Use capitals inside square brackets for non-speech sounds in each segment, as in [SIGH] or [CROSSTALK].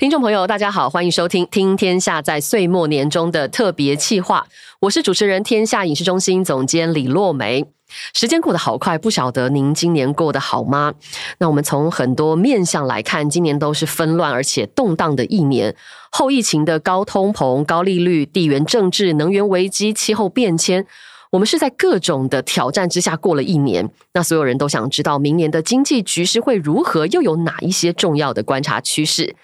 听众朋友，大家好，欢迎收听《听天下》在岁末年中的特别企划，我是主持人天下影视中心总监李洛梅。时间过得好快，不晓得您今年过得好吗？那我们从很多面相来看，今年都是纷乱而且动荡的一年。后疫情的高通膨、高利率、地缘政治、能源危机、气候变迁，我们是在各种的挑战之下过了一年。那所有人都想知道，明年的经济局势会如何，又有哪一些重要的观察趋势？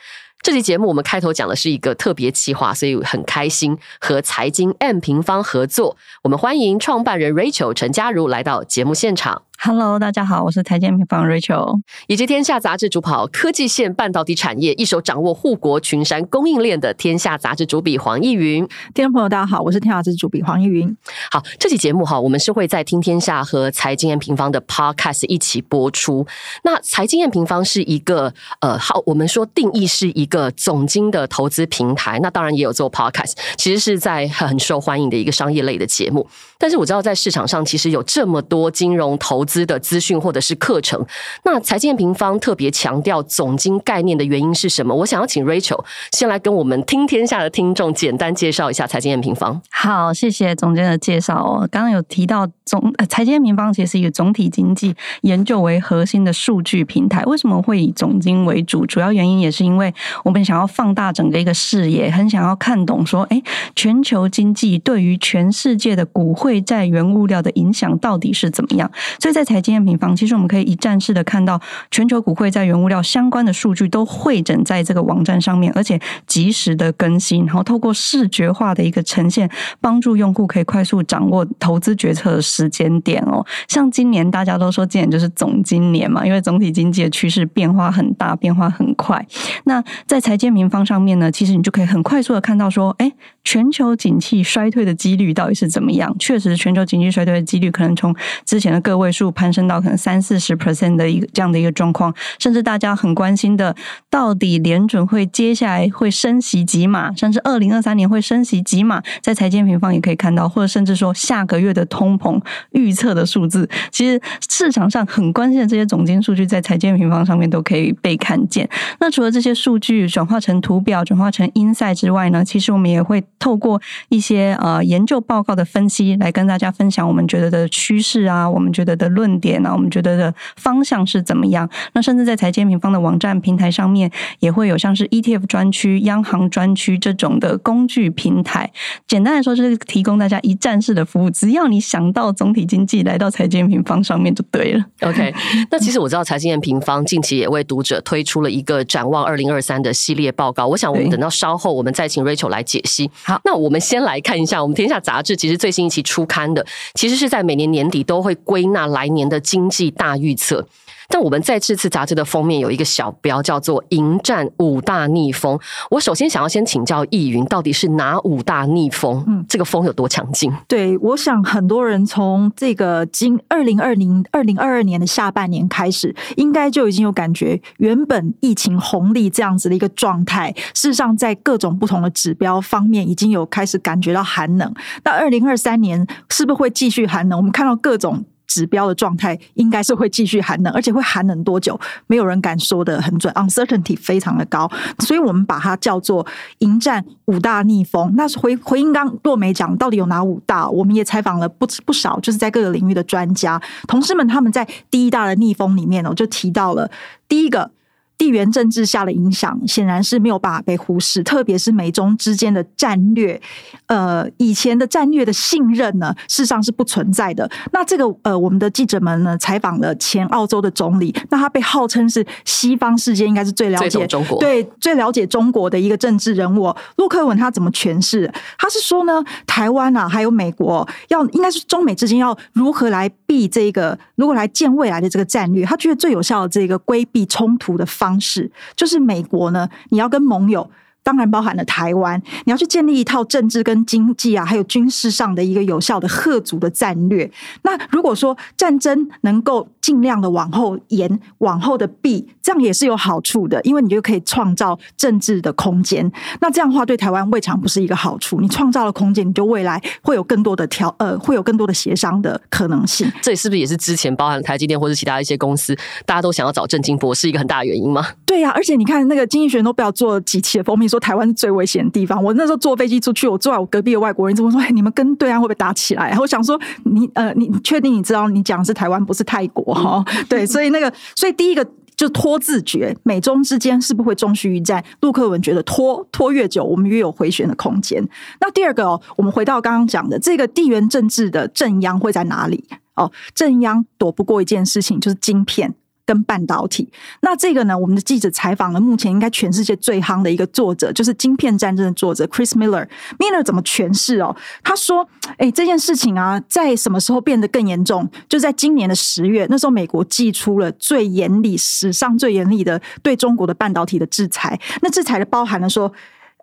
这期节目我们开头讲的是一个特别企划，所以很开心和财经 M 平方合作。我们欢迎创办人 Rachel 陈嘉如来到节目现场。Hello，大家好，我是财经平方 Rachel，以及天下杂志主跑科技线半导体产业，一手掌握护国群山供应链的天下杂志主笔黄逸云。听众朋友，大家好，我是天下杂志主笔黄逸云。好，这期节目哈，我们是会在听天下和财经验平方的 Podcast 一起播出。那财经验平方是一个呃，好，我们说定义是一个总经的投资平台。那当然也有做 Podcast，其实是在很受欢迎的一个商业类的节目。但是我知道在市场上其实有这么多金融投资的资讯或者是课程，那财经平方特别强调总经概念的原因是什么？我想要请 Rachel 先来跟我们听天下的听众简单介绍一下财经平方。好，谢谢总监的介绍哦。刚刚有提到总财经平方其实以总体经济研究为核心的数据平台。为什么会以总经为主？主要原因也是因为我们想要放大整个一个视野，很想要看懂说，哎，全球经济对于全世界的股汇债原物料的影响到底是怎么样？所以在财经。平方，其实我们可以一站式的看到全球股汇在原物料相关的数据都汇整在这个网站上面，而且及时的更新，然后透过视觉化的一个呈现，帮助用户可以快速掌握投资决策的时间点哦。像今年大家都说今年就是总今年嘛，因为总体经济的趋势变化很大，变化很快。那在财经平方上面呢，其实你就可以很快速的看到说，哎，全球景气衰退的几率到底是怎么样？确实，全球经济衰退的几率可能从之前的个位数攀升。到可能三四十 percent 的一个这样的一个状况，甚至大家很关心的，到底联准会接下来会升息几码，甚至二零二三年会升息几码，在财经平方也可以看到，或者甚至说下个月的通膨预测的数字，其实市场上很关心的这些总经数据，在财经平方上面都可以被看见。那除了这些数据转化成图表、转化成 insight 之外呢，其实我们也会透过一些呃研究报告的分析，来跟大家分享我们觉得的趋势啊，我们觉得的论点。啊我们觉得的方向是怎么样？那甚至在财经平方的网站平台上面，也会有像是 ETF 专区、央行专区这种的工具平台。简单来说，就是提供大家一站式的服务。只要你想到总体经济，来到财经平方上面就对了。OK，那其实我知道财经平方近期也为读者推出了一个展望二零二三的系列报告。我想我们等到稍后，我们再请 Rachel 来解析。好，那我们先来看一下我们天下杂志其实最新一期出刊的，其实是在每年年底都会归纳来年的。经济大预测。但我们在这次杂志的封面有一个小标，叫做“迎战五大逆风”。我首先想要先请教易云，到底是哪五大逆风？嗯，这个风有多强劲？对，我想很多人从这个今二零二零二零二二年的下半年开始，应该就已经有感觉，原本疫情红利这样子的一个状态，事实上在各种不同的指标方面，已经有开始感觉到寒冷。那二零二三年是不是会继续寒冷？我们看到各种。指标的状态应该是会继续寒冷，而且会寒冷多久，没有人敢说的很准，uncertainty 非常的高，所以我们把它叫做迎战五大逆风。那回回应刚若梅讲，到底有哪五大？我们也采访了不不少，就是在各个领域的专家同事们，他们在第一大的逆风里面呢，就提到了第一个。地缘政治下的影响显然是没有办法被忽视，特别是美中之间的战略，呃，以前的战略的信任呢，事实上是不存在的。那这个呃，我们的记者们呢，采访了前澳洲的总理，那他被号称是西方世界应该是最了解中国，对最了解中国的一个政治人物。陆克文他怎么诠释？他是说呢，台湾啊，还有美国要应该是中美之间要如何来避这个，如何来建未来的这个战略？他觉得最有效的这个规避冲突的方。方式就是美国呢，你要跟盟友，当然包含了台湾，你要去建立一套政治跟经济啊，还有军事上的一个有效的贺族的战略。那如果说战争能够。尽量的往后延、往后的避，这样也是有好处的，因为你就可以创造政治的空间。那这样的话，对台湾未尝不是一个好处。你创造了空间，你就未来会有更多的调呃，会有更多的协商的可能性。这是不是也是之前包含台积电或者其他一些公司，大家都想要找郑金博是一个很大的原因吗？对呀，而且你看那个经济学都不要做几期的封面，说台湾是最危险的地方。我那时候坐飞机出去，我坐在我隔壁的外国人，怎么说？哎，你们跟对岸会不会打起来？我想说，你呃，你确定你知道你讲的是台湾，不是泰国哈？[LAUGHS] 对，所以那个，所以第一个就拖自觉，美中之间是不会终须一战？陆克文觉得拖拖越久，我们越有回旋的空间。那第二个哦，我们回到刚刚讲的这个地缘政治的正央会在哪里？哦，正央躲不过一件事情，就是晶片。跟半导体，那这个呢？我们的记者采访了目前应该全世界最夯的一个作者，就是《晶片战争》的作者 Chris Miller。Miller 怎么诠释哦？他说：“哎，这件事情啊，在什么时候变得更严重？就在今年的十月，那时候美国寄出了最严厉、史上最严厉的对中国的半导体的制裁。那制裁的包含了说。”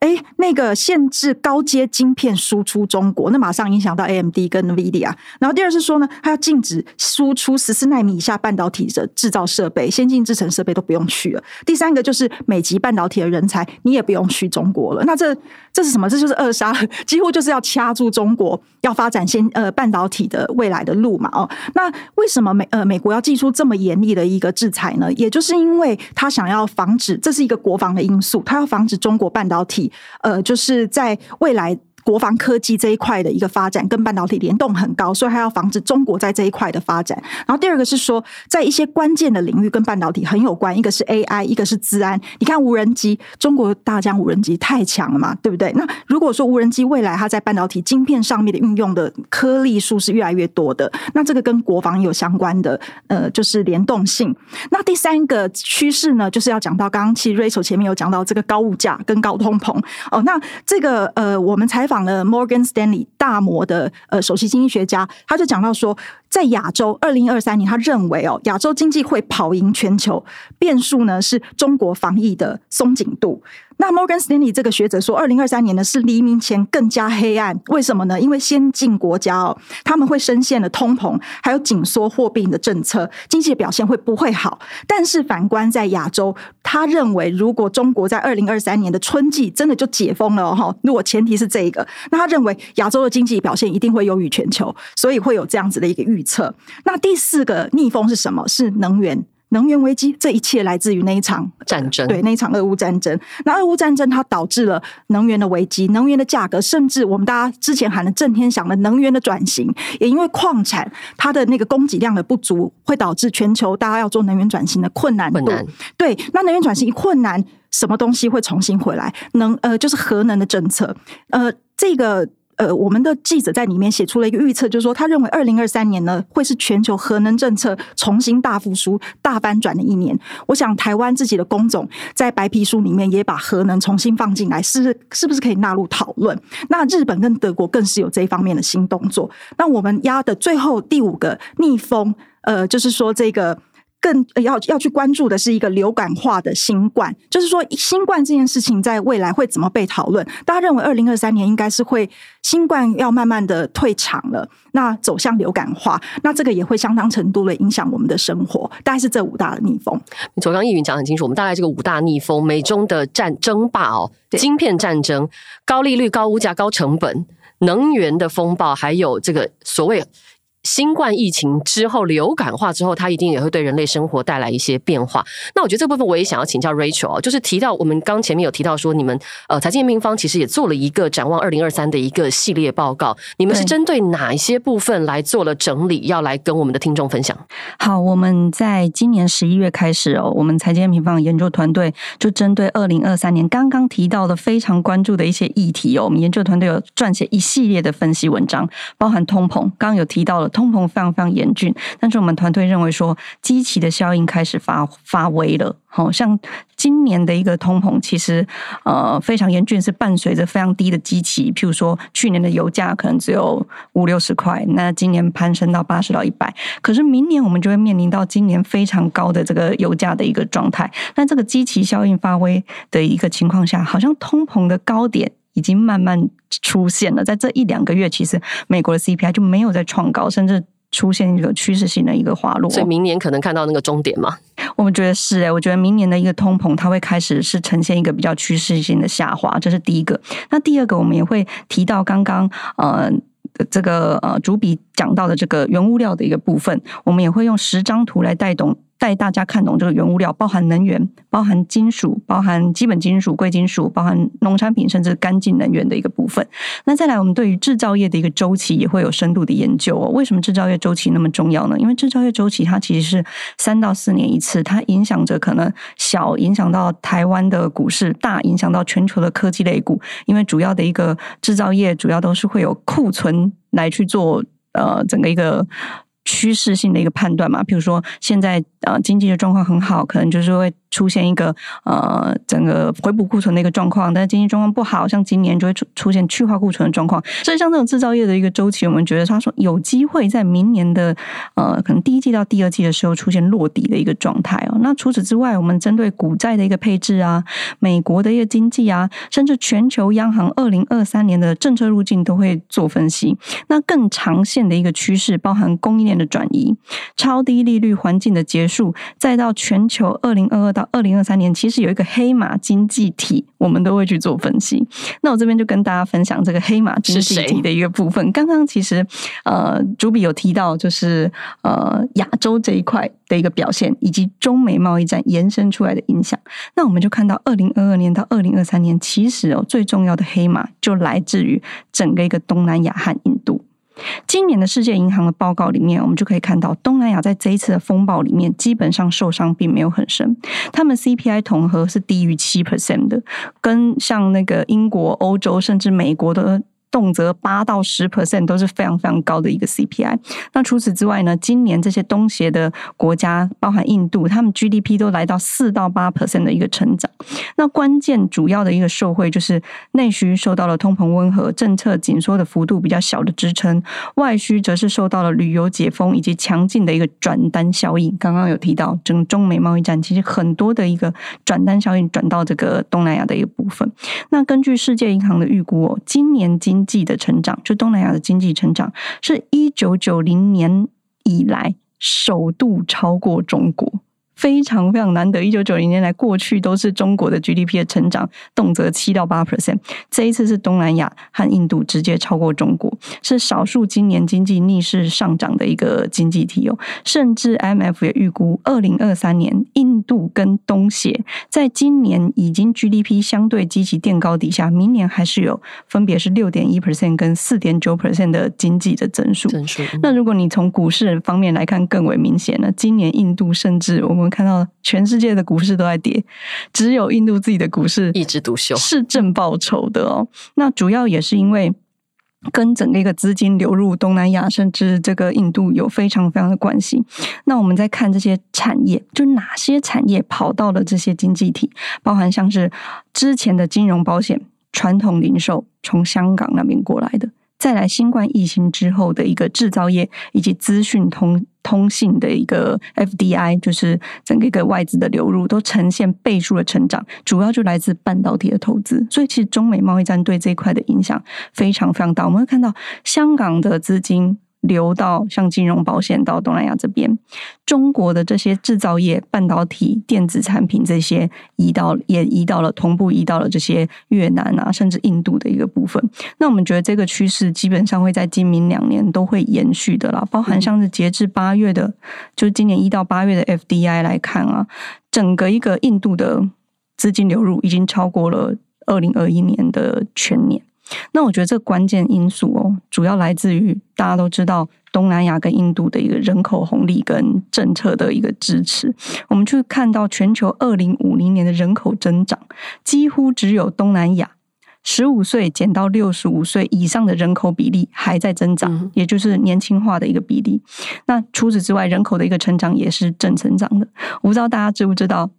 哎，那个限制高阶晶片输出中国，那马上影响到 AMD 跟 NVIDIA。然后第二是说呢，它要禁止输出十四纳米以下半导体的制造设备，先进制程设备都不用去了。第三个就是美籍半导体的人才，你也不用去中国了。那这这是什么？这就是扼杀，几乎就是要掐住中国要发展先呃半导体的未来的路嘛。哦，那为什么美呃美国要寄出这么严厉的一个制裁呢？也就是因为他想要防止，这是一个国防的因素，他要防止中国半导体。呃，就是在未来。国防科技这一块的一个发展跟半导体联动很高，所以还要防止中国在这一块的发展。然后第二个是说，在一些关键的领域跟半导体很有关，一个是 AI，一个是治安。你看无人机，中国大疆无人机太强了嘛，对不对？那如果说无人机未来它在半导体晶片上面的运用的颗粒数是越来越多的，那这个跟国防有相关的呃，就是联动性。那第三个趋势呢，就是要讲到刚刚其实 Rachel 前面有讲到这个高物价跟高通膨哦。那这个呃，我们采访。访了 Morgan Stanley 大摩的呃首席经济学家，他就讲到说，在亚洲二零二三年，他认为哦，亚洲经济会跑赢全球，变数呢是中国防疫的松紧度。那 Morgan Stanley 这个学者说，二零二三年呢是黎明前更加黑暗。为什么呢？因为先进国家哦，他们会深陷了通膨，还有紧缩货币的政策，经济表现会不会好？但是反观在亚洲，他认为如果中国在二零二三年的春季真的就解封了哈，如果前提是这一个，那他认为亚洲的经济表现一定会优于全球，所以会有这样子的一个预测。那第四个逆风是什么？是能源。能源危机，这一切来自于那一场战争，对那一场俄乌战争。那俄乌战争它导致了能源的危机，能源的价格，甚至我们大家之前喊的震天响的能源的转型，也因为矿产它的那个供给量的不足，会导致全球大家要做能源转型的困难度。对，那能源转型一困难，什么东西会重新回来？能呃，就是核能的政策，呃，这个。呃，我们的记者在里面写出了一个预测，就是说，他认为二零二三年呢会是全球核能政策重新大复苏、大翻转的一年。我想，台湾自己的工总在白皮书里面也把核能重新放进来，是是不是可以纳入讨论？那日本跟德国更是有这一方面的新动作。那我们压的最后第五个逆风，呃，就是说这个。更要要去关注的是一个流感化的新冠，就是说新冠这件事情在未来会怎么被讨论？大家认为二零二三年应该是会新冠要慢慢的退场了，那走向流感化，那这个也会相当程度的影响我们的生活。大概是这五大的逆风。你昨刚易云讲很清楚，我们大概这个五大逆风，美中的战争霸哦，晶片战争、高利率、高物价、高成本、能源的风暴，还有这个所谓。新冠疫情之后，流感化之后，它一定也会对人类生活带来一些变化。那我觉得这部分我也想要请教 Rachel 啊，就是提到我们刚前面有提到说，你们呃财经平方其实也做了一个展望二零二三的一个系列报告，你们是针对哪一些部分来做了整理，要来跟我们的听众分享？好，我们在今年十一月开始哦，我们财经平方研究团队就针对二零二三年刚刚提到的非常关注的一些议题哦，我们研究团队有撰写一系列的分析文章，包含通膨，刚刚有提到了。通膨非常非常严峻，但是我们团队认为说，基期的效应开始发发威了。好像今年的一个通膨，其实呃非常严峻，是伴随着非常低的基期。譬如说，去年的油价可能只有五六十块，那今年攀升到八十到一百。可是明年我们就会面临到今年非常高的这个油价的一个状态。那这个基期效应发威的一个情况下，好像通膨的高点。已经慢慢出现了，在这一两个月，其实美国的 CPI 就没有在创高，甚至出现一个趋势性的一个滑落。所以明年可能看到那个终点嘛？我们觉得是哎，我觉得明年的一个通膨，它会开始是呈现一个比较趋势性的下滑，这是第一个。那第二个，我们也会提到刚刚呃这个呃主笔讲到的这个原物料的一个部分，我们也会用十张图来带动。带大家看懂这个原物料，包含能源、包含金属、包含基本金属、贵金属、包含农产品，甚至干净能源的一个部分。那再来，我们对于制造业的一个周期也会有深度的研究哦。为什么制造业周期那么重要呢？因为制造业周期它其实是三到四年一次，它影响着可能小影响到台湾的股市，大影响到全球的科技类股。因为主要的一个制造业主要都是会有库存来去做呃整个一个。趋势性的一个判断嘛，比如说现在呃经济的状况很好，可能就是会。出现一个呃整个回补库存的一个状况，但是经济状况不好，像今年就会出出现去化库存的状况。所以像这种制造业的一个周期，我们觉得他说有机会在明年的呃可能第一季到第二季的时候出现落底的一个状态哦。那除此之外，我们针对股债的一个配置啊，美国的一个经济啊，甚至全球央行二零二三年的政策路径都会做分析。那更长线的一个趋势，包含供应链的转移、超低利率环境的结束，再到全球二零二二到二零二三年其实有一个黑马经济体，我们都会去做分析。那我这边就跟大家分享这个黑马经济体的一个部分。刚刚其实呃，主笔有提到，就是呃亚洲这一块的一个表现，以及中美贸易战延伸出来的影响。那我们就看到二零二二年到二零二三年，其实哦最重要的黑马就来自于整个一个东南亚和印度。今年的世界银行的报告里面，我们就可以看到，东南亚在这一次的风暴里面，基本上受伤并没有很深。他们 CPI 统合是低于七 percent 的，跟像那个英国、欧洲甚至美国的。动辄八到十 percent 都是非常非常高的一个 CPI。那除此之外呢？今年这些东协的国家，包含印度，他们 GDP 都来到四到八 percent 的一个成长。那关键主要的一个受惠就是内需受到了通膨温和、政策紧缩的幅度比较小的支撑，外需则是受到了旅游解封以及强劲的一个转单效应。刚刚有提到，整个中美贸易战其实很多的一个转单效应转到这个东南亚的一个部分。那根据世界银行的预估哦，今年经经济的成长，就东南亚的经济成长，是一九九零年以来首度超过中国。非常非常难得，一九九零年来过去都是中国的 GDP 的成长，动辄七到八 percent。这一次是东南亚和印度直接超过中国，是少数今年经济逆势上涨的一个经济体哦。甚至 IMF 也预估，二零二三年印度跟东协在今年已经 GDP 相对积极垫高底下，明年还是有分别是六点一 percent 跟四点九 percent 的经济的增速。增速。那如果你从股市方面来看，更为明显了。今年印度甚至我们。看到全世界的股市都在跌，只有印度自己的股市一枝独秀，是正报酬的哦。那主要也是因为跟整个一个资金流入东南亚，甚至这个印度有非常非常的关系。那我们再看这些产业，就哪些产业跑到了这些经济体，包含像是之前的金融保险、传统零售，从香港那边过来的。再来，新冠疫情之后的一个制造业以及资讯通通信的一个 FDI，就是整个一个外资的流入都呈现倍数的成长，主要就来自半导体的投资。所以，其实中美贸易战对这一块的影响非常非常大。我们会看到香港的资金。流到像金融保险到东南亚这边，中国的这些制造业、半导体、电子产品这些移到也移到了同步移到了这些越南啊，甚至印度的一个部分。那我们觉得这个趋势基本上会在今明两年都会延续的啦。包含像是截至八月的，就是今年一到八月的 FDI 来看啊，整个一个印度的资金流入已经超过了二零二一年的全年。那我觉得这关键因素哦，主要来自于大家都知道东南亚跟印度的一个人口红利跟政策的一个支持。我们去看到全球二零五零年的人口增长，几乎只有东南亚十五岁减到六十五岁以上的人口比例还在增长，也就是年轻化的一个比例。那除此之外，人口的一个成长也是正成长的。我不知道大家知不知道，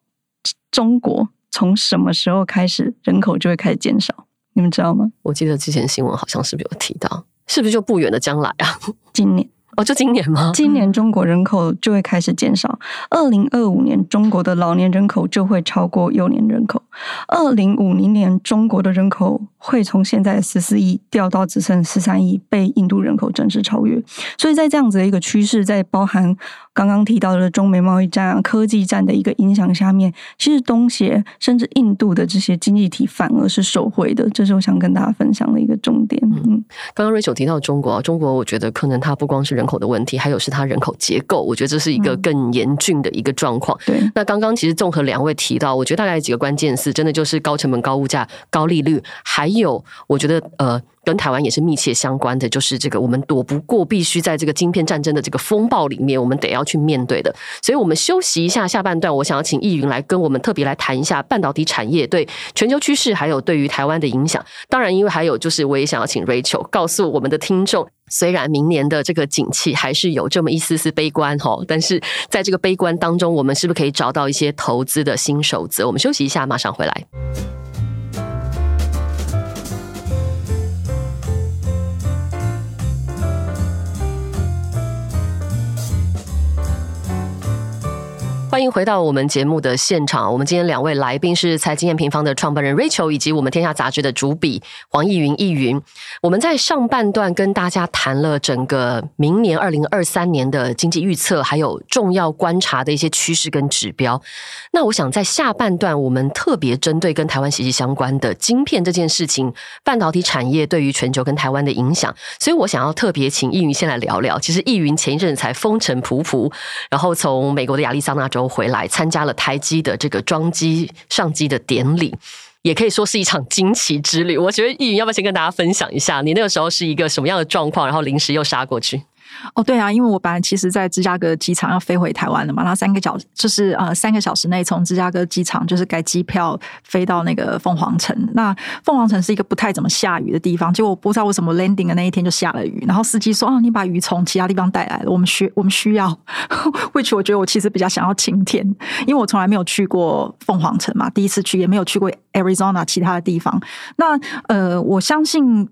中国从什么时候开始人口就会开始减少？你们知道吗？我记得之前新闻好像是不是有提到，是不是就不远的将来啊？[LAUGHS] 今年哦，就今年吗？今年中国人口就会开始减少，二零二五年中国的老年人口就会超过幼年人口，二零五零年中国的人口会从现在的十四亿掉到只剩十三亿，被印度人口正式超越。所以在这样子的一个趋势，在包含刚刚提到的中美贸易战啊、科技战的一个影响下面，其实东协甚至印度的这些经济体反而是受惠的，这是我想跟大家分享的一个重点。嗯，刚刚瑞秋提到中国，中国我觉得可能它不光是人口的问题，还有是它人口结构，我觉得这是一个更严峻的一个状况。对，那刚刚其实综合两位提到，我觉得大概几个关键词，真的就是高成本、高物价、高利率，还有我觉得呃。跟台湾也是密切相关的，就是这个我们躲不过，必须在这个晶片战争的这个风暴里面，我们得要去面对的。所以，我们休息一下，下半段我想要请易云来跟我们特别来谈一下半导体产业对全球趋势，还有对于台湾的影响。当然，因为还有就是，我也想要请 Rachel 告诉我们的听众，虽然明年的这个景气还是有这么一丝丝悲观哈，但是在这个悲观当中，我们是不是可以找到一些投资的新手则？我们休息一下，马上回来。欢迎回到我们节目的现场。我们今天两位来宾是财经验平方的创办人 Rachel，以及我们天下杂志的主笔黄义云。义云，我们在上半段跟大家谈了整个明年二零二三年的经济预测，还有重要观察的一些趋势跟指标。那我想在下半段，我们特别针对跟台湾息息相关的晶片这件事情，半导体产业对于全球跟台湾的影响。所以我想要特别请义云先来聊聊。其实义云前一阵才风尘仆仆，然后从美国的亚利桑那州。回来参加了台机的这个装机上机的典礼，也可以说是一场惊奇之旅。我觉得易云要不要先跟大家分享一下，你那个时候是一个什么样的状况，然后临时又杀过去？哦，对啊，因为我本来其实在芝加哥机场要飞回台湾的嘛，然后三个小就是呃三个小时内从芝加哥机场就是改机票飞到那个凤凰城。那凤凰城是一个不太怎么下雨的地方，结果我不知道为什么 landing 的那一天就下了雨。然后司机说：“哦，你把雨从其他地方带来了，我们需我们需要。[LAUGHS] ”which 我觉得我其实比较想要晴天，因为我从来没有去过凤凰城嘛，第一次去也没有去过 Arizona 其他的地方。那呃，我相信。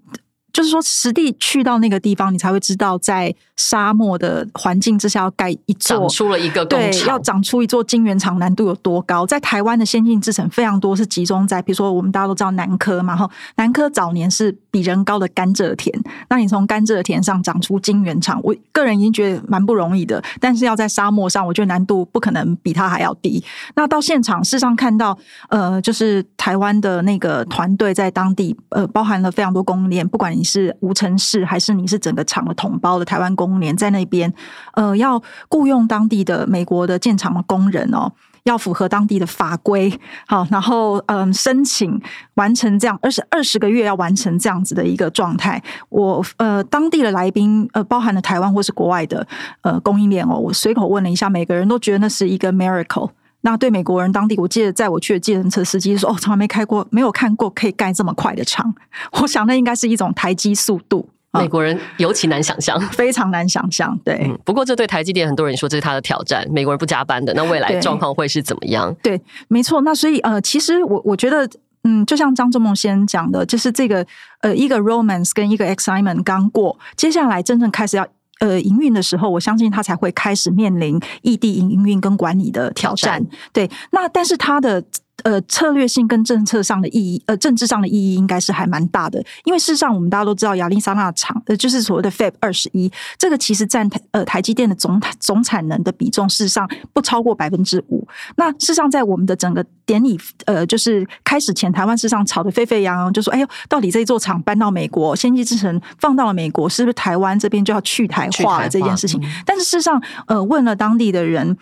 就是说，实地去到那个地方，你才会知道，在沙漠的环境之下要盖一座，长出了一个对，要长出一座晶圆厂难度有多高。在台湾的先进制程非常多，是集中在比如说我们大家都知道南科嘛，哈，南科早年是比人高的甘蔗田，那你从甘蔗田上长出晶圆厂，我个人已经觉得蛮不容易的。但是要在沙漠上，我觉得难度不可能比它还要低。那到现场，事实上看到，呃，就是台湾的那个团队在当地，呃，包含了非常多供应链，不管你。是无尘室，还是你是整个厂的统包的台湾工联在那边？呃，要雇佣当地的美国的建厂的工人哦，要符合当地的法规，好，然后嗯，申请完成这样二十二十个月要完成这样子的一个状态。我呃，当地的来宾呃，包含了台湾或是国外的呃供应链哦，我随口问了一下，每个人都觉得那是一个 miracle。那对美国人当地，我记得在我去的计程车司机说：“哦，从来没开过，没有看过可以盖这么快的厂。”我想那应该是一种台积速度。美国人尤其难想象，非常难想象。对，不过这对台积电很多人说这是他的挑战。美国人不加班的，那未来状况会是怎么样？对，没错。那所以呃，其实我我觉得，嗯，就像张仲梦先生讲的，就是这个呃，一个 romance 跟一个 excitement 刚过，接下来真正开始要。呃，营运的时候，我相信他才会开始面临异地营运跟管理的挑战。对，那但是他的。呃，策略性跟政策上的意义，呃，政治上的意义应该是还蛮大的。因为事实上，我们大家都知道，亚利桑那厂，呃，就是所谓的 Fab 二十一，这个其实占台呃台积电的总总产能的比重，事实上不超过百分之五。那事实上，在我们的整个典礼，呃，就是开始前，台湾事实上吵得沸沸扬扬，就说：“哎呦，到底这座厂搬到美国，先进制程放到了美国，是不是台湾这边就要去台化这件事情？”但是事实上，呃，问了当地的人，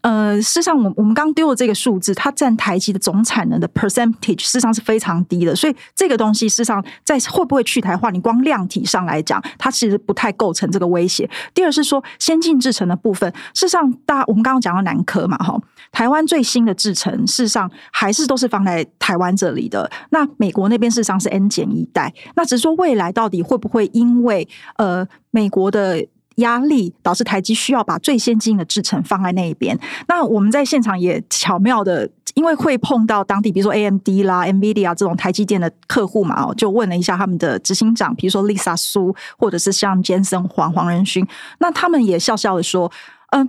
呃，事实上，我我们刚丢的这个数字，它占台积的。总产能的 percentage 事实上是非常低的，所以这个东西事实上在会不会去台化，你光量体上来讲，它其实不太构成这个威胁。第二是说先进制程的部分，事实上大我们刚刚讲到南科嘛，哈，台湾最新的制程事实上还是都是放在台湾这里的。那美国那边事实上是 N 减一代，那只是说未来到底会不会因为呃美国的。压力导致台积需要把最先进的制程放在那一边。那我们在现场也巧妙的因为会碰到当地，比如说 AMD 啦、NVIDIA 这种台积电的客户嘛，哦，就问了一下他们的执行长，比如说 Lisa 苏，或者是像 Jensen 黄黄仁勋，那他们也笑笑的说，嗯。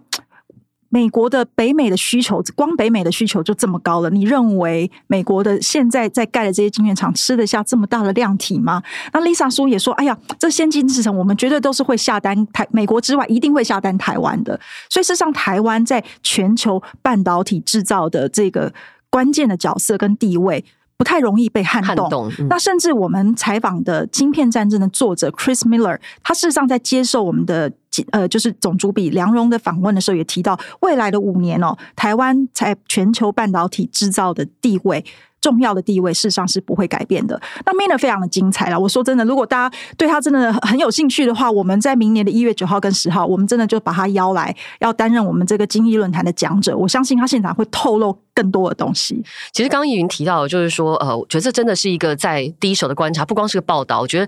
美国的北美的需求，光北美的需求就这么高了。你认为美国的现在在盖的这些晶圆厂吃得下这么大的量体吗？那 Lisa 叔也说：“哎呀，这先进制程我们绝对都是会下单台美国之外，一定会下单台湾的。所以事实上，台湾在全球半导体制造的这个关键的角色跟地位。”不太容易被撼动。那甚至我们采访的《晶片战争》的作者 Chris Miller，他事实上在接受我们的呃，就是总主笔梁荣的访问的时候，也提到未来的五年哦，台湾在全球半导体制造的地位。重要的地位，事实上是不会改变的。那 Mina 非常的精彩了。我说真的，如果大家对他真的很有兴趣的话，我们在明年的一月九号跟十号，我们真的就把他邀来，要担任我们这个经济论坛的讲者。我相信他现场会透露更多的东西。其实刚刚易云提到，就是说，呃，我觉得这真的是一个在第一手的观察，不光是个报道。我觉得。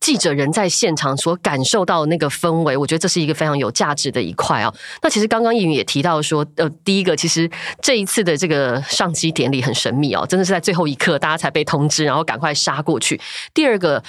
记者人在现场所感受到那个氛围，我觉得这是一个非常有价值的一块啊。那其实刚刚易云也提到说，呃，第一个其实这一次的这个上机典礼很神秘哦，真的是在最后一刻大家才被通知，然后赶快杀过去。第二个。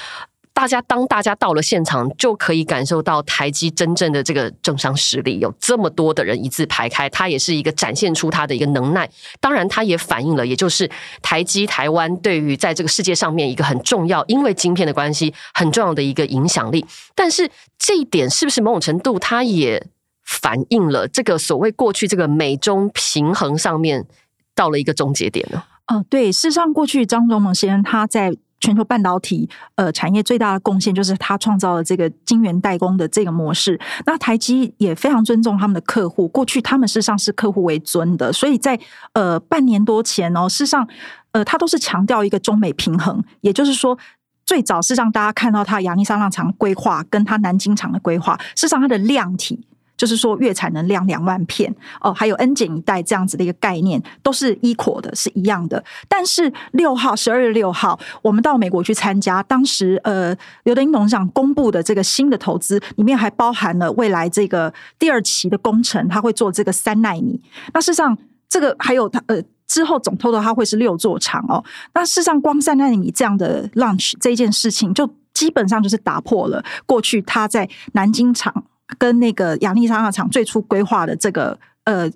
大家当大家到了现场，就可以感受到台积真正的这个政商实力，有这么多的人一字排开，它也是一个展现出它的一个能耐。当然，它也反映了，也就是台积台湾对于在这个世界上面一个很重要，因为晶片的关系很重要的一个影响力。但是这一点是不是某种程度，它也反映了这个所谓过去这个美中平衡上面到了一个终结点呢？嗯，对，事实上，过去张忠谋先生他在。全球半导体呃产业最大的贡献就是他创造了这个晶圆代工的这个模式。那台积也非常尊重他们的客户，过去他们事实上是客户为尊的，所以在呃半年多前哦，事实上呃他都是强调一个中美平衡，也就是说最早是让大家看到他亚利桑那厂规划跟他南京厂的规划，事实上它的量体。就是说，月产能量两万片哦，还有 N 减一代这样子的一个概念，都是 equal 的，是一样的。但是六号，十二月六号，我们到美国去参加，当时呃，刘德英董事长公布的这个新的投资，里面还包含了未来这个第二期的工程，他会做这个三纳米。那事实上，这个还有他呃之后总 total 它会是六座厂哦。那事实上，光三纳米这样的 launch 这件事情，就基本上就是打破了过去他在南京厂。跟那个亚利桑那厂最初规划的这个呃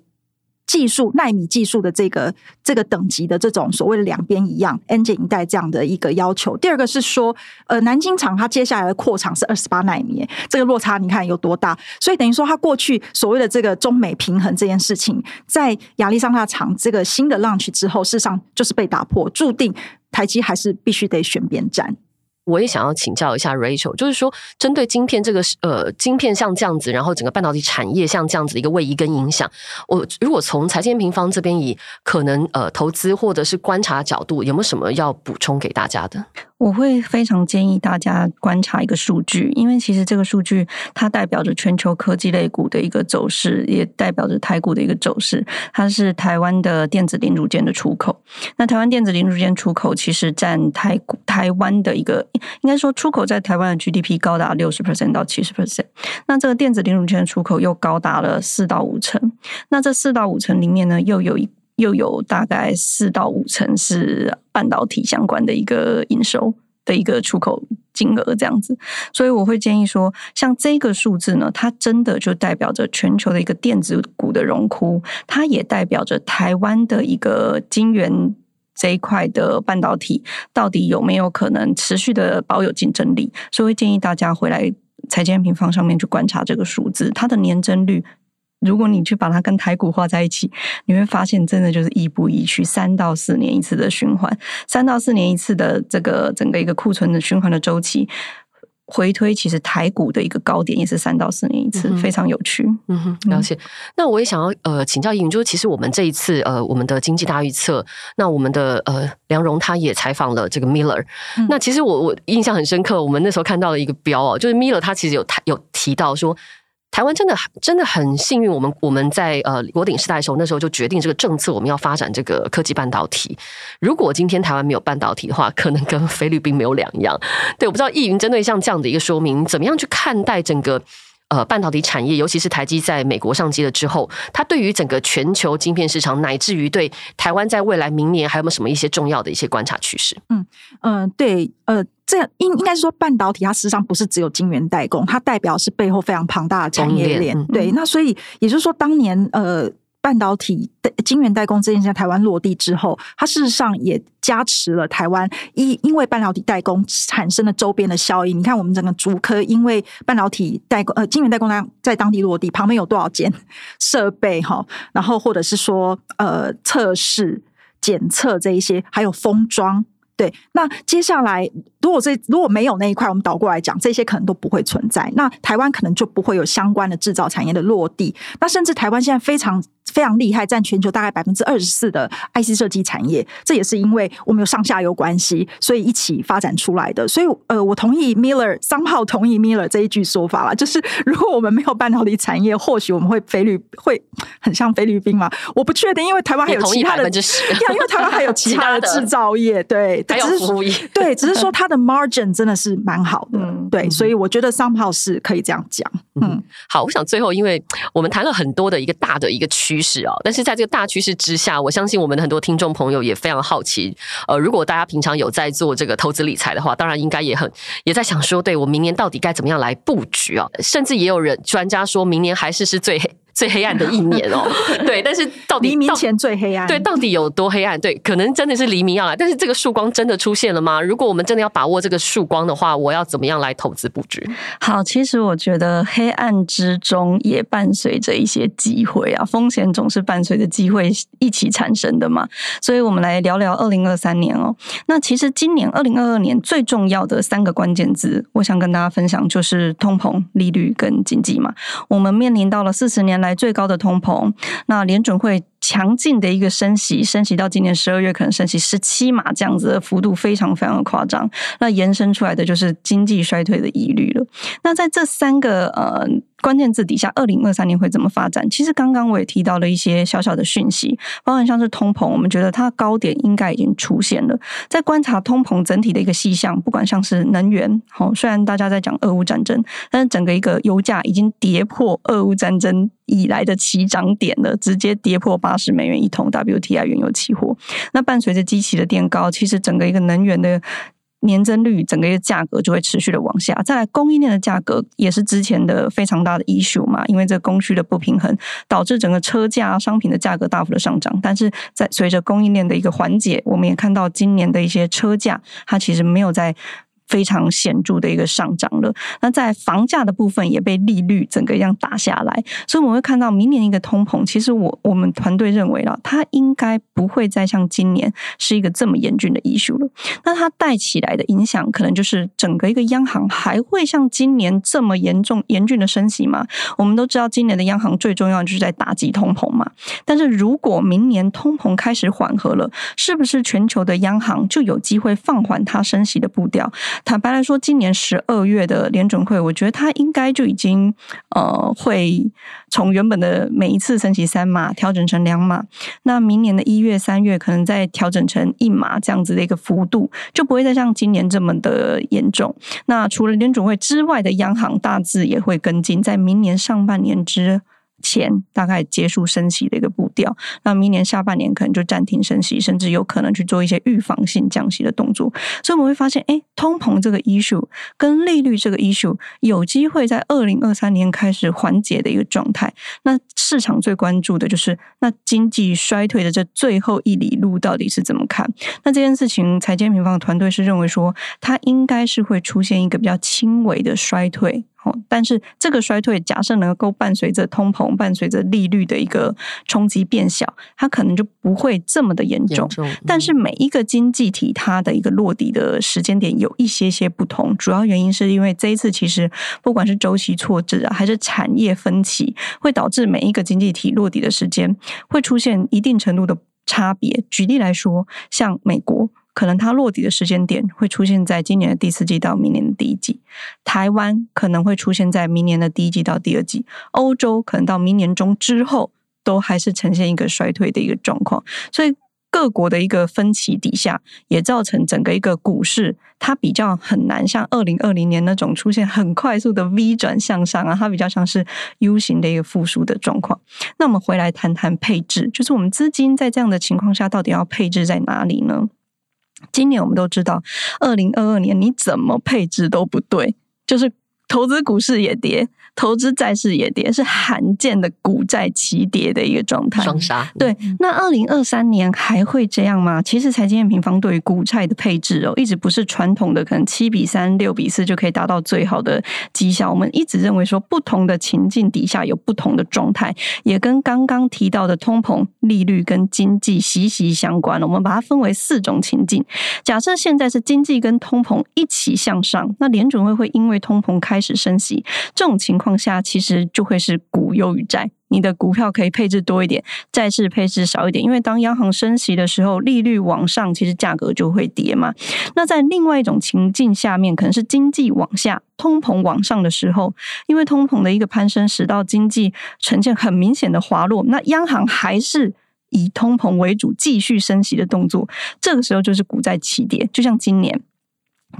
技术纳米技术的这个这个等级的这种所谓的两边一样 N 减一代这样的一个要求。第二个是说，呃，南京厂它接下来的扩厂是二十八纳米，这个落差你看有多大？所以等于说，它过去所谓的这个中美平衡这件事情，在亚利桑那厂这个新的 launch 之后，事实上就是被打破，注定台积还是必须得选边站。我也想要请教一下 Rachel，就是说，针对晶片这个呃，晶片像这样子，然后整个半导体产业像这样子的一个位移跟影响，我如果从财经平方这边以可能呃投资或者是观察角度，有没有什么要补充给大家的？我会非常建议大家观察一个数据，因为其实这个数据它代表着全球科技类股的一个走势，也代表着台股的一个走势。它是台湾的电子零组件的出口。那台湾电子零组件出口其实占台台湾的一个，应该说出口在台湾的 GDP 高达六十 percent 到七十 percent。那这个电子零组件出口又高达了四到五成。那这四到五成里面呢，又有一。又有大概四到五成是半导体相关的一个营收的一个出口金额这样子，所以我会建议说，像这个数字呢，它真的就代表着全球的一个电子股的荣枯，它也代表着台湾的一个晶圆这一块的半导体到底有没有可能持续的保有竞争力，所以会建议大家回来财经平方上面去观察这个数字，它的年增率。如果你去把它跟台股画在一起，你会发现真的就是亦步亦趋，三到四年一次的循环，三到四年一次的这个整个一个库存的循环的周期，回推其实台股的一个高点也是三到四年一次，非常有趣。嗯哼，了解。那我也想要呃请教易云，就是其实我们这一次呃我们的经济大预测，那我们的呃梁荣他也采访了这个 Miller，那其实我我印象很深刻，我们那时候看到了一个标哦，就是 Miller 他其实有他有提到说。台湾真的真的很幸运，我们我们在呃国鼎时代的时候，那时候就决定这个政策，我们要发展这个科技半导体。如果今天台湾没有半导体的话，可能跟菲律宾没有两样。对，我不知道易云针对像这样的一个说明，怎么样去看待整个呃半导体产业，尤其是台积在美国上机了之后，它对于整个全球晶片市场，乃至于对台湾在未来明年还有没有什么一些重要的一些观察趋势？嗯嗯，对，呃，这样应应该是说半导体它事实上不是只有晶圆代工，它代表是背后非常庞大的产业链。嗯、对，那所以也就是说，当年呃。半导体的晶圆代工这件事在台湾落地之后，它事实上也加持了台湾因因为半导体代工产生的周边的效应。你看，我们整个竹科因为半导体代工呃晶圆代工在在当地落地，旁边有多少间 [LAUGHS] 设备哈？然后或者是说呃测试检测这一些，还有封装。对，那接下来如果这如果没有那一块，我们倒过来讲，这些可能都不会存在。那台湾可能就不会有相关的制造产业的落地。那甚至台湾现在非常非常厉害，占全球大概百分之二十四的 IC 设计产业，这也是因为我们有上下游关系，所以一起发展出来的。所以呃，我同意 Miller 商号同意 Miller 这一句说法了，就是如果我们没有半导体产业，或许我们会菲律 [LAUGHS] 会很像菲律宾嘛？我不确定，因为台湾还有其他的，因为台湾还有其他的制造业，对。还有服务业，对，只是说它的 margin 真的是蛮好的，对，所以我觉得 somehow 是可以这样讲。嗯，好，我想最后，因为我们谈了很多的一个大的一个趋势啊，但是在这个大趋势之下，我相信我们的很多听众朋友也非常好奇。呃，如果大家平常有在做这个投资理财的话，当然应该也很 [LAUGHS] 也在想说，对我明年到底该怎么样来布局啊？甚至也有人专家说明年还是是最。最黑暗的一年哦，[LAUGHS] 对，但是到底黎明前最黑暗，对，到底有多黑暗？对，可能真的是黎明要来，但是这个曙光真的出现了吗？如果我们真的要把握这个曙光的话，我要怎么样来投资布局？好，其实我觉得黑暗之中也伴随着一些机会啊，风险总是伴随着机会一起产生的嘛。所以我们来聊聊二零二三年哦。那其实今年二零二二年最重要的三个关键字，我想跟大家分享就是通膨、利率跟经济嘛。我们面临到了四十年来最高的通膨，那联准会强劲的一个升息，升息到今年十二月可能升息十七码这样子的幅度非常非常的夸张，那延伸出来的就是经济衰退的疑虑了。那在这三个呃。关键字底下，二零二三年会怎么发展？其实刚刚我也提到了一些小小的讯息，包含像是通膨，我们觉得它高点应该已经出现了。在观察通膨整体的一个细项，不管像是能源，好，虽然大家在讲俄乌战争，但是整个一个油价已经跌破俄乌战争以来的起涨点了，直接跌破八十美元一桶 WTI 原油期货。那伴随着机器的垫高，其实整个一个能源的。年增率整个一个价格就会持续的往下，再来供应链的价格也是之前的非常大的 issue 嘛，因为这供需的不平衡导致整个车价商品的价格大幅的上涨，但是在随着供应链的一个缓解，我们也看到今年的一些车价它其实没有在。非常显著的一个上涨了。那在房价的部分也被利率整个一样打下来，所以我们会看到明年一个通膨。其实我我们团队认为了，它应该不会再像今年是一个这么严峻的溢出了。那它带起来的影响，可能就是整个一个央行还会像今年这么严重严峻的升息吗？我们都知道，今年的央行最重要就是在打击通膨嘛。但是如果明年通膨开始缓和了，是不是全球的央行就有机会放缓它升息的步调？坦白来说，今年十二月的联准会，我觉得它应该就已经呃会从原本的每一次升息三码调整成两码，那明年的一月、三月可能再调整成一码这样子的一个幅度，就不会再像今年这么的严重。那除了联准会之外的央行大致也会跟进，在明年上半年之。前大概结束升息的一个步调，那明年下半年可能就暂停升息，甚至有可能去做一些预防性降息的动作。所以我们会发现，哎，通膨这个 issue 跟利率这个 issue 有机会在二零二三年开始缓解的一个状态。那市场最关注的就是，那经济衰退的这最后一里路到底是怎么看？那这件事情，财经平方团队是认为说，它应该是会出现一个比较轻微的衰退。但是这个衰退假设能够伴随着通膨、伴随着利率的一个冲击变小，它可能就不会这么的严重。但是每一个经济体它的一个落地的时间点有一些些不同，主要原因是因为这一次其实不管是周期错置啊，还是产业分歧，会导致每一个经济体落地的时间会出现一定程度的差别。举例来说，像美国。可能它落地的时间点会出现在今年的第四季到明年的第一季，台湾可能会出现在明年的第一季到第二季，欧洲可能到明年中之后都还是呈现一个衰退的一个状况，所以各国的一个分歧底下，也造成整个一个股市它比较很难像二零二零年那种出现很快速的 V 转向上啊，它比较像是 U 型的一个复苏的状况。那我们回来谈谈配置，就是我们资金在这样的情况下，到底要配置在哪里呢？今年我们都知道，二零二二年你怎么配置都不对，就是投资股市也跌。投资债市也跌，是罕见的股债齐跌的一个状态。双杀。对，那二零二三年还会这样吗？其实财经平方对于股债的配置哦，一直不是传统的可能七比三、六比四就可以达到最好的绩效。我们一直认为说，不同的情境底下有不同的状态，也跟刚刚提到的通膨、利率跟经济息息相关了。我们把它分为四种情境。假设现在是经济跟通膨一起向上，那联准会会因为通膨开始升息，这种情况下其实就会是股优于债，你的股票可以配置多一点，债市配置少一点。因为当央行升息的时候，利率往上，其实价格就会跌嘛。那在另外一种情境下面，可能是经济往下，通膨往上的时候，因为通膨的一个攀升，使到经济呈现很明显的滑落，那央行还是以通膨为主，继续升息的动作，这个时候就是股债齐跌。就像今年，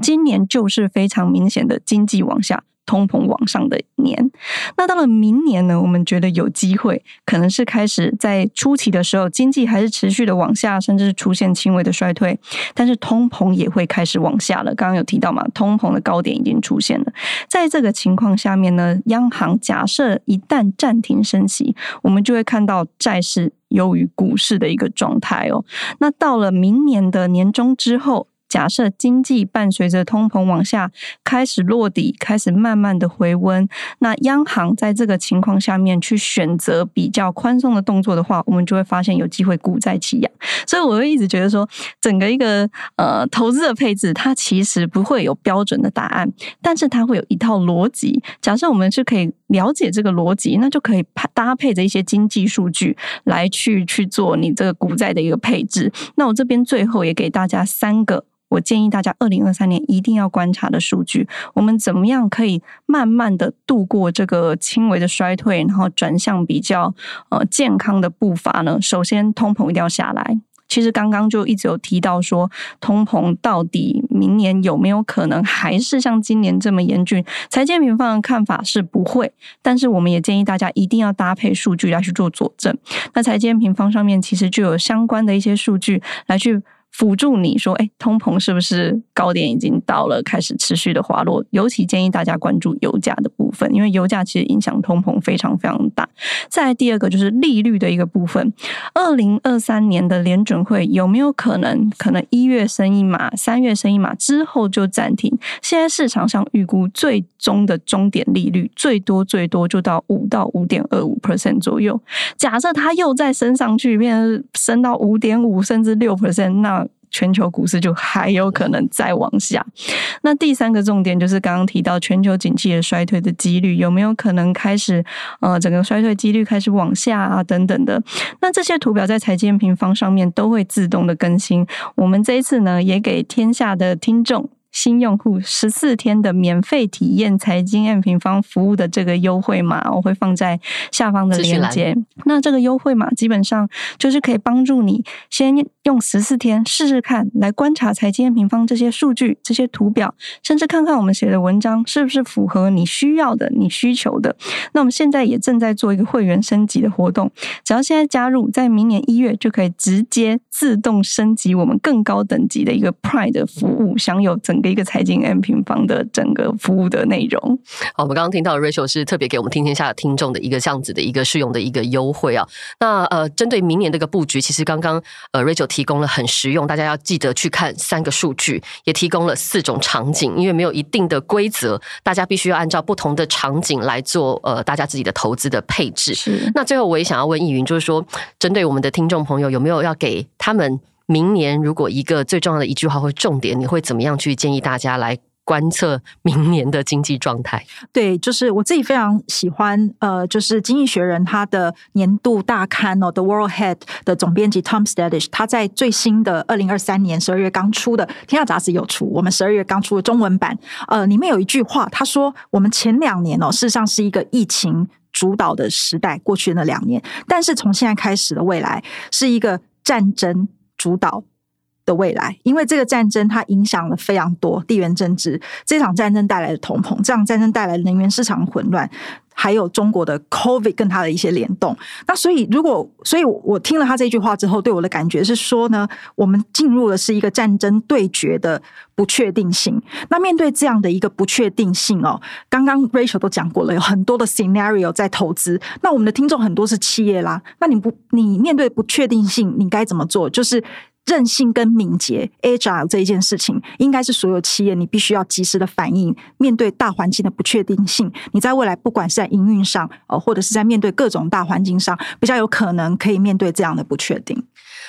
今年就是非常明显的经济往下。通膨往上的年，那到了明年呢？我们觉得有机会，可能是开始在初期的时候，经济还是持续的往下，甚至是出现轻微的衰退，但是通膨也会开始往下了。刚刚有提到嘛，通膨的高点已经出现了。在这个情况下面呢，央行假设一旦暂停升息，我们就会看到债市优于股市的一个状态哦。那到了明年的年中之后。假设经济伴随着通膨往下开始落底，开始慢慢的回温，那央行在这个情况下面去选择比较宽松的动作的话，我们就会发现有机会股债齐扬。所以我会一直觉得说，整个一个呃投资的配置，它其实不会有标准的答案，但是它会有一套逻辑。假设我们是可以了解这个逻辑，那就可以搭配着一些经济数据来去去做你这个股债的一个配置。那我这边最后也给大家三个。我建议大家，二零二三年一定要观察的数据，我们怎么样可以慢慢的度过这个轻微的衰退，然后转向比较呃健康的步伐呢？首先，通膨一定要下来。其实刚刚就一直有提到说，通膨到底明年有没有可能还是像今年这么严峻？财经平方的看法是不会，但是我们也建议大家一定要搭配数据来去做佐证。那财经平方上面其实就有相关的一些数据来去。辅助你说，哎，通膨是不是高点已经到了，开始持续的滑落？尤其建议大家关注油价的部分，因为油价其实影响通膨非常非常大。再第二个就是利率的一个部分，二零二三年的联准会有没有可能，可能一月升一码，三月升一码之后就暂停？现在市场上预估最终的终点利率最多最多就到五到五点二五 percent 左右。假设它又再升上去，变成升到五点五甚至六 percent，那全球股市就还有可能再往下。那第三个重点就是刚刚提到全球景气的衰退的几率有没有可能开始呃整个衰退几率开始往下啊等等的。那这些图表在财经平方上面都会自动的更新。我们这一次呢也给天下的听众。新用户十四天的免费体验财经 M 平方服务的这个优惠码，我会放在下方的链接。那这个优惠码基本上就是可以帮助你先用十四天试试看，来观察财经 M 平方这些数据、这些图表，甚至看看我们写的文章是不是符合你需要的、你需求的。那我们现在也正在做一个会员升级的活动，只要现在加入，在明年一月就可以直接自动升级我们更高等级的一个 Pride 的服务，享有整。一个财经 M 平方的整个服务的内容。好，我们刚刚听到 Rachel 是特别给我们听天下的听众的一个这样子的一个试用的一个优惠啊。那呃，针对明年这个布局，其实刚刚呃 Rachel 提供了很实用，大家要记得去看三个数据，也提供了四种场景，因为没有一定的规则，大家必须要按照不同的场景来做呃大家自己的投资的配置。是。那最后我也想要问易云，就是说针对我们的听众朋友，有没有要给他们？明年如果一个最重要的一句话或重点，你会怎么样去建议大家来观测明年的经济状态？对，就是我自己非常喜欢，呃，就是《经济学人》它的年度大刊哦，《The World Head》的总编辑 Tom Stadish，他在最新的二零二三年十二月刚出的《天下杂志》有出，我们十二月刚出的中文版，呃，里面有一句话，他说：“我们前两年哦，事实上是一个疫情主导的时代，过去那两年，但是从现在开始的未来是一个战争。”主导。的未来，因为这个战争它影响了非常多地缘政治，这场战争带来的通膨，这场战争带来的能源市场混乱。还有中国的 COVID 跟它的一些联动，那所以如果，所以我听了他这句话之后，对我的感觉是说呢，我们进入的是一个战争对决的不确定性。那面对这样的一个不确定性哦，刚刚 Rachel 都讲过了，有很多的 scenario 在投资。那我们的听众很多是企业啦，那你不，你面对不确定性，你该怎么做？就是。韧性跟敏捷，agile 这一件事情，应该是所有企业你必须要及时的反应。面对大环境的不确定性，你在未来不管是在营运上，呃，或者是在面对各种大环境上，比较有可能可以面对这样的不确定。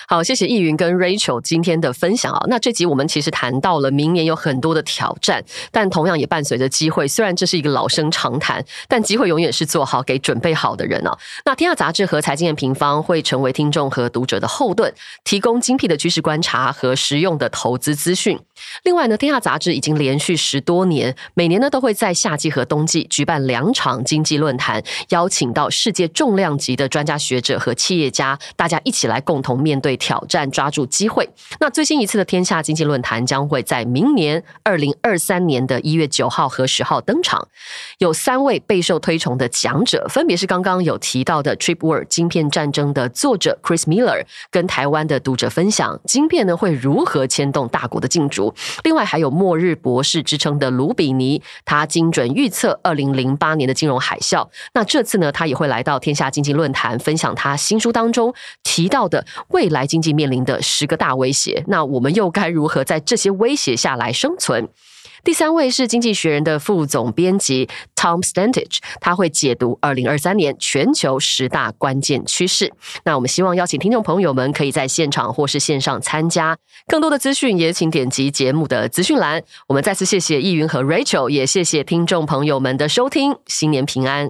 好，谢谢易云跟 Rachel 今天的分享啊。那这集我们其实谈到了明年有很多的挑战，但同样也伴随着机会。虽然这是一个老生常谈，但机会永远是做好给准备好的人哦。那天下杂志和财经的平方会成为听众和读者的后盾，提供精辟的趋势观察和实用的投资资讯。另外呢，天下杂志已经连续十多年，每年呢都会在夏季和冬季举办两场经济论坛，邀请到世界重量级的专家学者和企业家，大家一起来共同面对。挑战抓住机会。那最新一次的天下经济论坛将会在明年二零二三年的一月九号和十号登场，有三位备受推崇的讲者，分别是刚刚有提到的《Trip War 晶片战争》的作者 Chris Miller，跟台湾的读者分享晶片呢会如何牵动大国的竞逐。另外还有“末日博士”之称的卢比尼，他精准预测二零零八年的金融海啸。那这次呢，他也会来到天下经济论坛，分享他新书当中提到的未来。经济面临的十个大威胁，那我们又该如何在这些威胁下来生存？第三位是《经济学人》的副总编辑 Tom Stantage，他会解读二零二三年全球十大关键趋势。那我们希望邀请听众朋友们可以在现场或是线上参加。更多的资讯也请点击节目的资讯栏。我们再次谢谢易云和 Rachel，也谢谢听众朋友们的收听。新年平安。